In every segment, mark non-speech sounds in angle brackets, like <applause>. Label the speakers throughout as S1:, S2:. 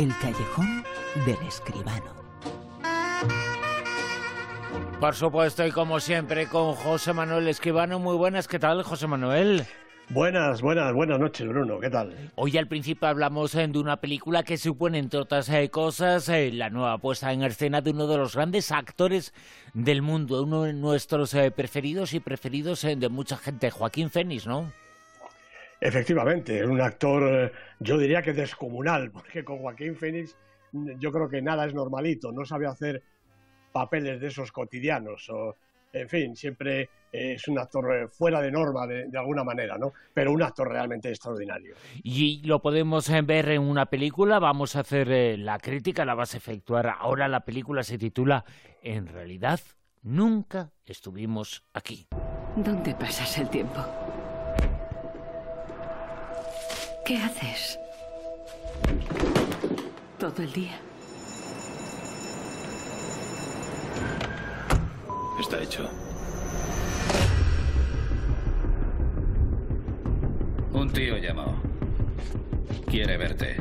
S1: El callejón del escribano.
S2: Por supuesto, y como siempre, con José Manuel Escribano. Muy buenas, ¿qué tal, José Manuel?
S3: Buenas, buenas, buenas noches, Bruno. ¿Qué tal?
S2: Hoy al principio hablamos eh, de una película que supone, entre otras eh, cosas, eh, la nueva puesta en escena de uno de los grandes actores del mundo, uno de nuestros preferidos y preferidos de mucha gente, Joaquín Fénix, ¿no?
S3: Efectivamente, es un actor, yo diría que descomunal, <laughs> porque con Joaquín Fénix yo creo que nada es normalito, no sabe hacer papeles de esos cotidianos o en fin, siempre eh, es un actor eh, fuera de norma de, alguna manera, ¿no? Pero un actor realmente extraordinario.
S2: Y lo podemos eh, ver en una película, vamos a hacer la crítica, la vas a efectuar ahora. La película se titula En realidad, nunca estuvimos aquí.
S4: ¿Dónde pasas el tiempo? ¿Qué haces? Todo el día.
S5: Está hecho. Un tío llamó. Quiere verte.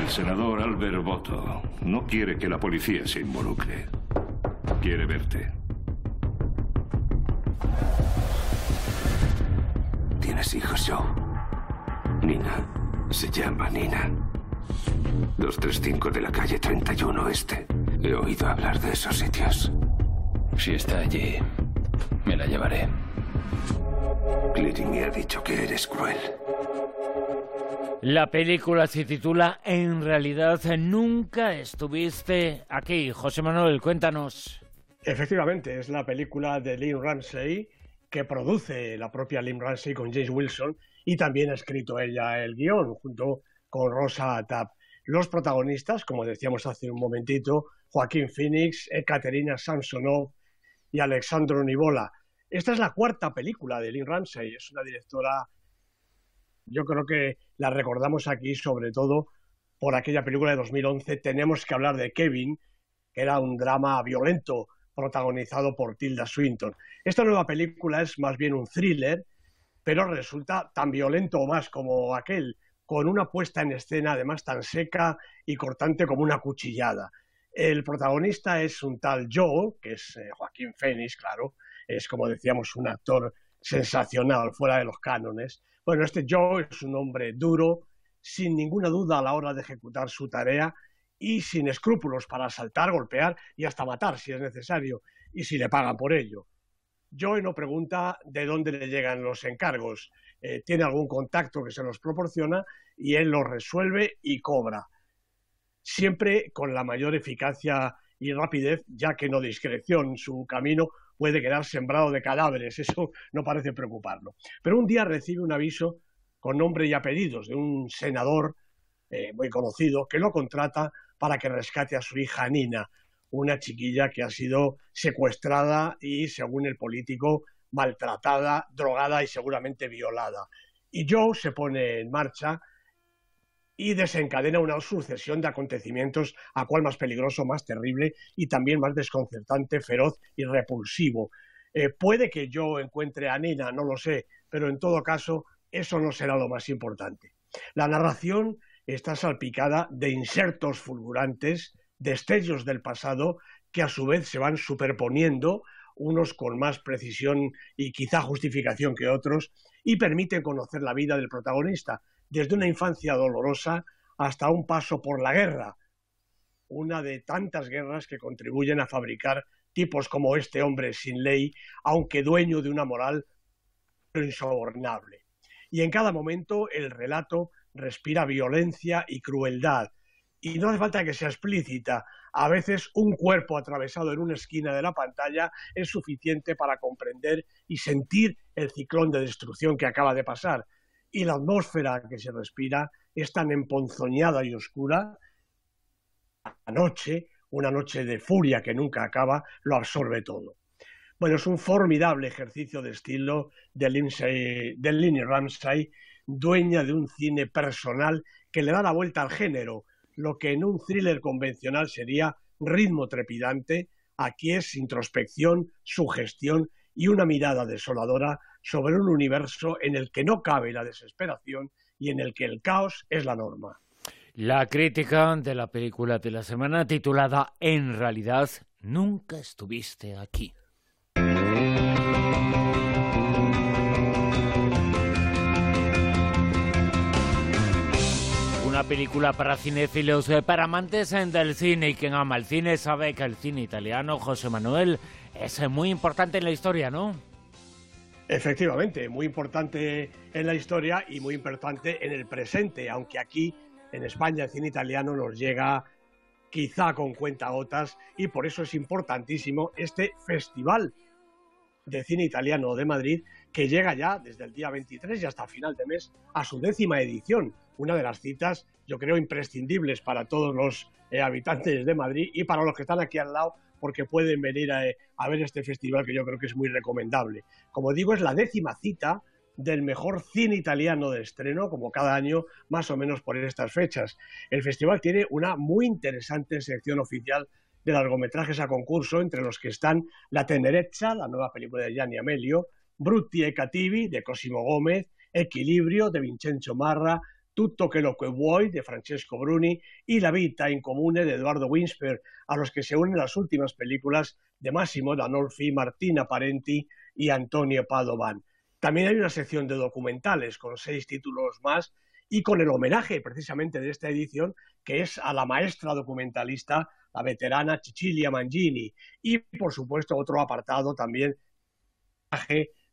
S6: El senador Albert Boto no quiere que la policía se involucre. Quiere verte.
S7: ¿Tienes hijos, Joe? Nina. Se llama Nina. 235 de la calle 31 Este. He oído hablar de esos sitios.
S5: Si está allí, me la llevaré.
S7: Clitty me ha dicho que eres cruel.
S2: La película se titula En realidad nunca estuviste aquí. José Manuel, cuéntanos.
S3: Efectivamente, es la película de Lynn Ramsey que produce la propia Lynn Ramsey con James Wilson y también ha escrito ella el guion junto con Rosa Tapp. Los protagonistas, como decíamos hace un momentito, Joaquín Phoenix, Ekaterina Samsonov, y Alexandro Nivola. Esta es la cuarta película de Lynn Ramsey, es una directora, yo creo que la recordamos aquí sobre todo por aquella película de 2011, Tenemos que hablar de Kevin, que era un drama violento protagonizado por Tilda Swinton. Esta nueva película es más bien un thriller, pero resulta tan violento o más como aquel, con una puesta en escena además tan seca y cortante como una cuchillada. El protagonista es un tal Joe, que es eh, Joaquín Phoenix, claro, es como decíamos un actor sensacional, fuera de los cánones. Bueno, este Joe es un hombre duro, sin ninguna duda a la hora de ejecutar su tarea y sin escrúpulos para asaltar, golpear y hasta matar si es necesario, y si le pagan por ello. Joe no pregunta de dónde le llegan los encargos, eh, tiene algún contacto que se los proporciona y él los resuelve y cobra siempre con la mayor eficacia y rapidez, ya que no discreción. Su camino puede quedar sembrado de cadáveres, <laughs> eso no parece preocuparlo. Pero un día recibe un aviso con nombre y apellidos de un senador eh, muy conocido que lo contrata para que rescate a su hija Nina, una chiquilla que ha sido secuestrada y, según el político, maltratada, drogada y seguramente violada. Y Joe se pone en marcha y desencadena una sucesión de acontecimientos a cual más peligroso, más terrible y también más desconcertante, feroz y repulsivo. Eh, puede que yo encuentre a Nina, no lo sé, pero en todo caso eso no será lo más importante. La narración está salpicada de insertos fulgurantes, destellos del pasado que a su vez se van superponiendo, unos con más precisión y quizá justificación que otros, y permiten conocer la vida del protagonista, desde una infancia dolorosa hasta un paso por la guerra, una de tantas guerras que contribuyen a fabricar tipos como este hombre sin ley, aunque dueño de una moral insobornable. Y en cada momento el relato respira violencia y crueldad, y no hace falta que sea explícita. A veces un cuerpo atravesado en una esquina de la pantalla es suficiente para comprender y sentir el ciclón de destrucción que acaba de pasar, y la atmósfera que se respira es tan emponzoñada y oscura, la noche, una noche de furia que nunca acaba, lo absorbe todo. Bueno, es un formidable ejercicio de estilo de, Lindsay, de Ramsay, dueña de un cine personal que le da la vuelta al género, lo que en un thriller convencional sería ritmo trepidante, aquí es introspección, sugestión y una mirada desoladora sobre un universo en el que no cabe la desesperación y en el que el caos es la norma.
S2: La crítica de la película de la semana titulada En realidad nunca estuviste aquí. Película para cinéfilos, eh, para amantes del cine y quien ama el cine sabe que el cine italiano, José Manuel, es muy importante en la historia, ¿no?
S3: Efectivamente, muy importante en la historia y muy importante en el presente, aunque aquí en España el cine italiano nos llega quizá con cuentagotas y por eso es importantísimo este festival de cine italiano de Madrid que llega ya desde el día 23 y hasta final de mes a su décima edición, una de las citas yo creo imprescindibles para todos los eh, habitantes de Madrid y para los que están aquí al lado porque pueden venir a, a ver este festival que yo creo que es muy recomendable. Como digo, es la décima cita del mejor cine italiano de estreno, como cada año, más o menos por estas fechas. El festival tiene una muy interesante sección oficial de largometrajes a concurso, entre los que están La Tenerezza, la nueva película de Gianni Amelio, Brutti e Cattivi, de Cosimo Gómez, Equilibrio, de Vincenzo Marra, Tutto che lo que vuoi, de Francesco Bruni, y La vita incomune, de Eduardo Winsper, a los que se unen las últimas películas de Massimo Danolfi, Martina Parenti y Antonio Padovan. También hay una sección de documentales con seis títulos más y con el homenaje precisamente de esta edición, que es a la maestra documentalista, la veterana Cecilia Mangini. Y, por supuesto, otro apartado también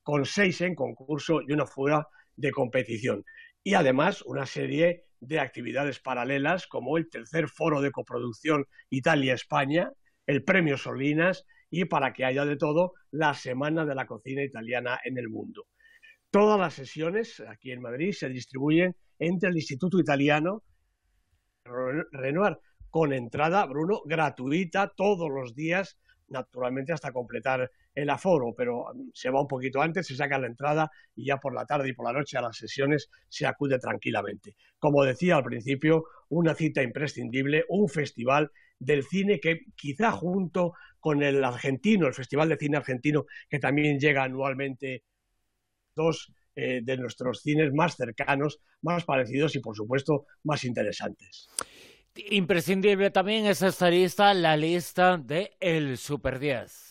S3: con seis en concurso y una fuera de competición. Y además una serie de actividades paralelas como el tercer foro de coproducción Italia-España, el premio Solinas y para que haya de todo, la Semana de la Cocina Italiana en el Mundo. Todas las sesiones aquí en Madrid se distribuyen entre el Instituto Italiano Renoir, con entrada, Bruno, gratuita todos los días, naturalmente hasta completar el aforo, pero se va un poquito antes, se saca la entrada y ya por la tarde y por la noche a las sesiones se acude tranquilamente. Como decía al principio, una cita imprescindible, un festival del cine que quizá junto con el argentino, el Festival de Cine Argentino, que también llega anualmente dos eh, de nuestros cines más cercanos, más parecidos y, por supuesto, más interesantes.
S2: Imprescindible también es esta lista, la lista de El Super 10.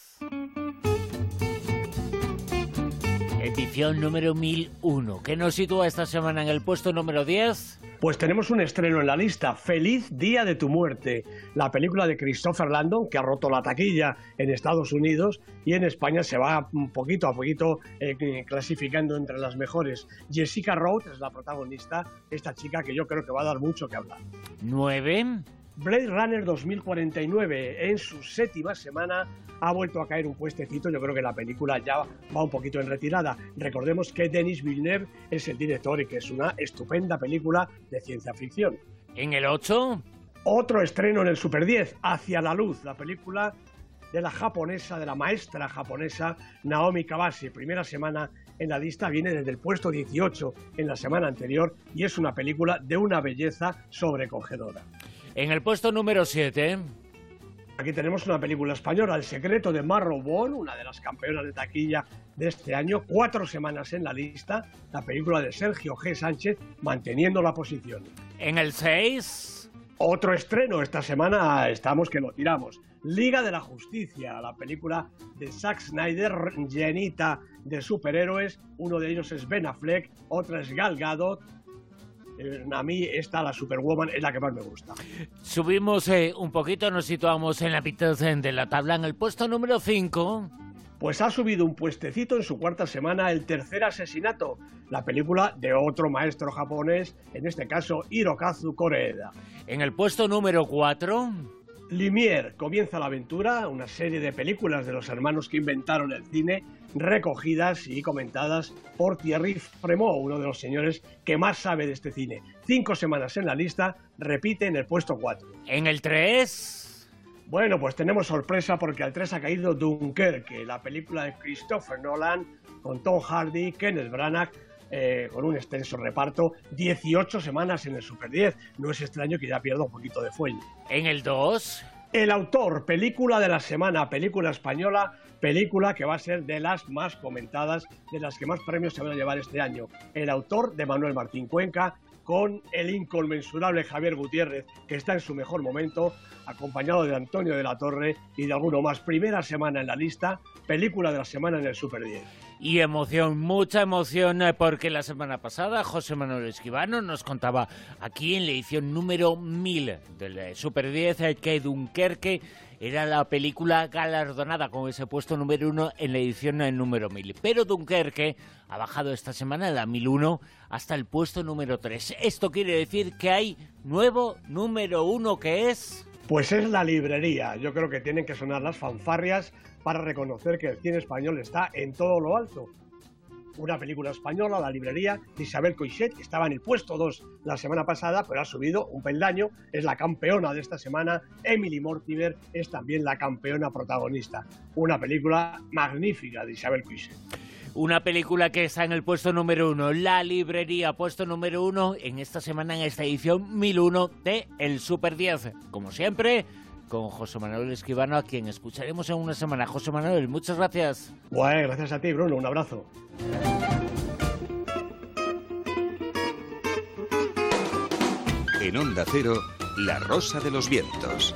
S2: Edición número 1001. ¿Qué nos sitúa esta semana en el puesto número 10?
S3: Pues tenemos un estreno en la lista, Feliz Día de tu Muerte, la película de Christopher Landon que ha roto la taquilla en Estados Unidos y en España se va poquito a poquito eh, clasificando entre las mejores. Jessica Rhodes es la protagonista, esta chica que yo creo que va a dar mucho que hablar.
S2: Nueve.
S3: Blade Runner 2049 en su séptima semana ha vuelto a caer un puestecito. Yo creo que la película ya va un poquito en retirada. Recordemos que Denis Villeneuve es el director y que es una estupenda película de ciencia ficción.
S2: En el 8.
S3: Otro estreno en el Super 10, Hacia la Luz, la película de la japonesa, de la maestra japonesa Naomi Kawase. Primera semana en la lista, viene desde el puesto 18 en la semana anterior y es una película de una belleza sobrecogedora.
S2: En el puesto número 7.
S3: Aquí tenemos una película española, El secreto de Marrowbone, una de las campeonas de taquilla de este año, cuatro semanas en la lista, la película de Sergio G. Sánchez, manteniendo la posición.
S2: En el 6.
S3: Otro estreno esta semana, estamos que lo tiramos. Liga de la Justicia, la película de Zack Snyder, llenita de superhéroes. Uno de ellos es Ben Affleck, otra es Gal Gadot, a mí esta, la Superwoman, es la que más me gusta.
S2: Subimos eh, un poquito, nos situamos en la mitad de la tabla, en el puesto número 5.
S3: Pues ha subido un puestecito en su cuarta semana El tercer asesinato, la película de otro maestro japonés, en este caso Hirokazu Koreeda.
S2: En el puesto número 4...
S3: Limier comienza la aventura, una serie de películas de los hermanos que inventaron el cine, recogidas y comentadas por Thierry Fremont, uno de los señores que más sabe de este cine. Cinco semanas en la lista, repite en el puesto 4.
S2: En el 3...
S3: Bueno, pues tenemos sorpresa porque al 3 ha caído Dunkerque, la película de Christopher Nolan con Tom Hardy, Kenneth Branagh, eh, con un extenso reparto, 18 semanas en el Super 10. No es extraño que ya pierda un poquito de fuelle.
S2: En el 2...
S3: El autor, película de la semana, película española, película que va a ser de las más comentadas, de las que más premios se van a llevar este año. El autor de Manuel Martín Cuenca, con el inconmensurable Javier Gutiérrez, que está en su mejor momento, acompañado de Antonio de la Torre y de alguno más. Primera semana en la lista, película de la semana en el Super 10.
S2: Y emoción, mucha emoción, eh, porque la semana pasada José Manuel Esquivano nos contaba aquí en la edición número 1000 del eh, Super 10 eh, que Dunkerque era la película galardonada con ese puesto número uno en la edición número 1000. Pero Dunkerque ha bajado esta semana de la 1001 hasta el puesto número 3. Esto quiere decir que hay nuevo número uno que es...
S3: Pues es la librería. Yo creo que tienen que sonar las fanfarrias para reconocer que el cine español está en todo lo alto. Una película española, La librería, de Isabel Coixet, que estaba en el puesto 2 la semana pasada, pero ha subido un peldaño, es la campeona de esta semana. Emily Mortimer es también la campeona protagonista. Una película magnífica de Isabel Coixet.
S2: Una película que está en el puesto número uno, La Librería, puesto número uno en esta semana, en esta edición 1001 de El Super 10. Como siempre, con José Manuel Esquivano, a quien escucharemos en una semana. José Manuel, muchas gracias.
S3: Bueno, gracias a ti, Bruno. Un abrazo.
S8: En Onda Cero, La Rosa de los Vientos.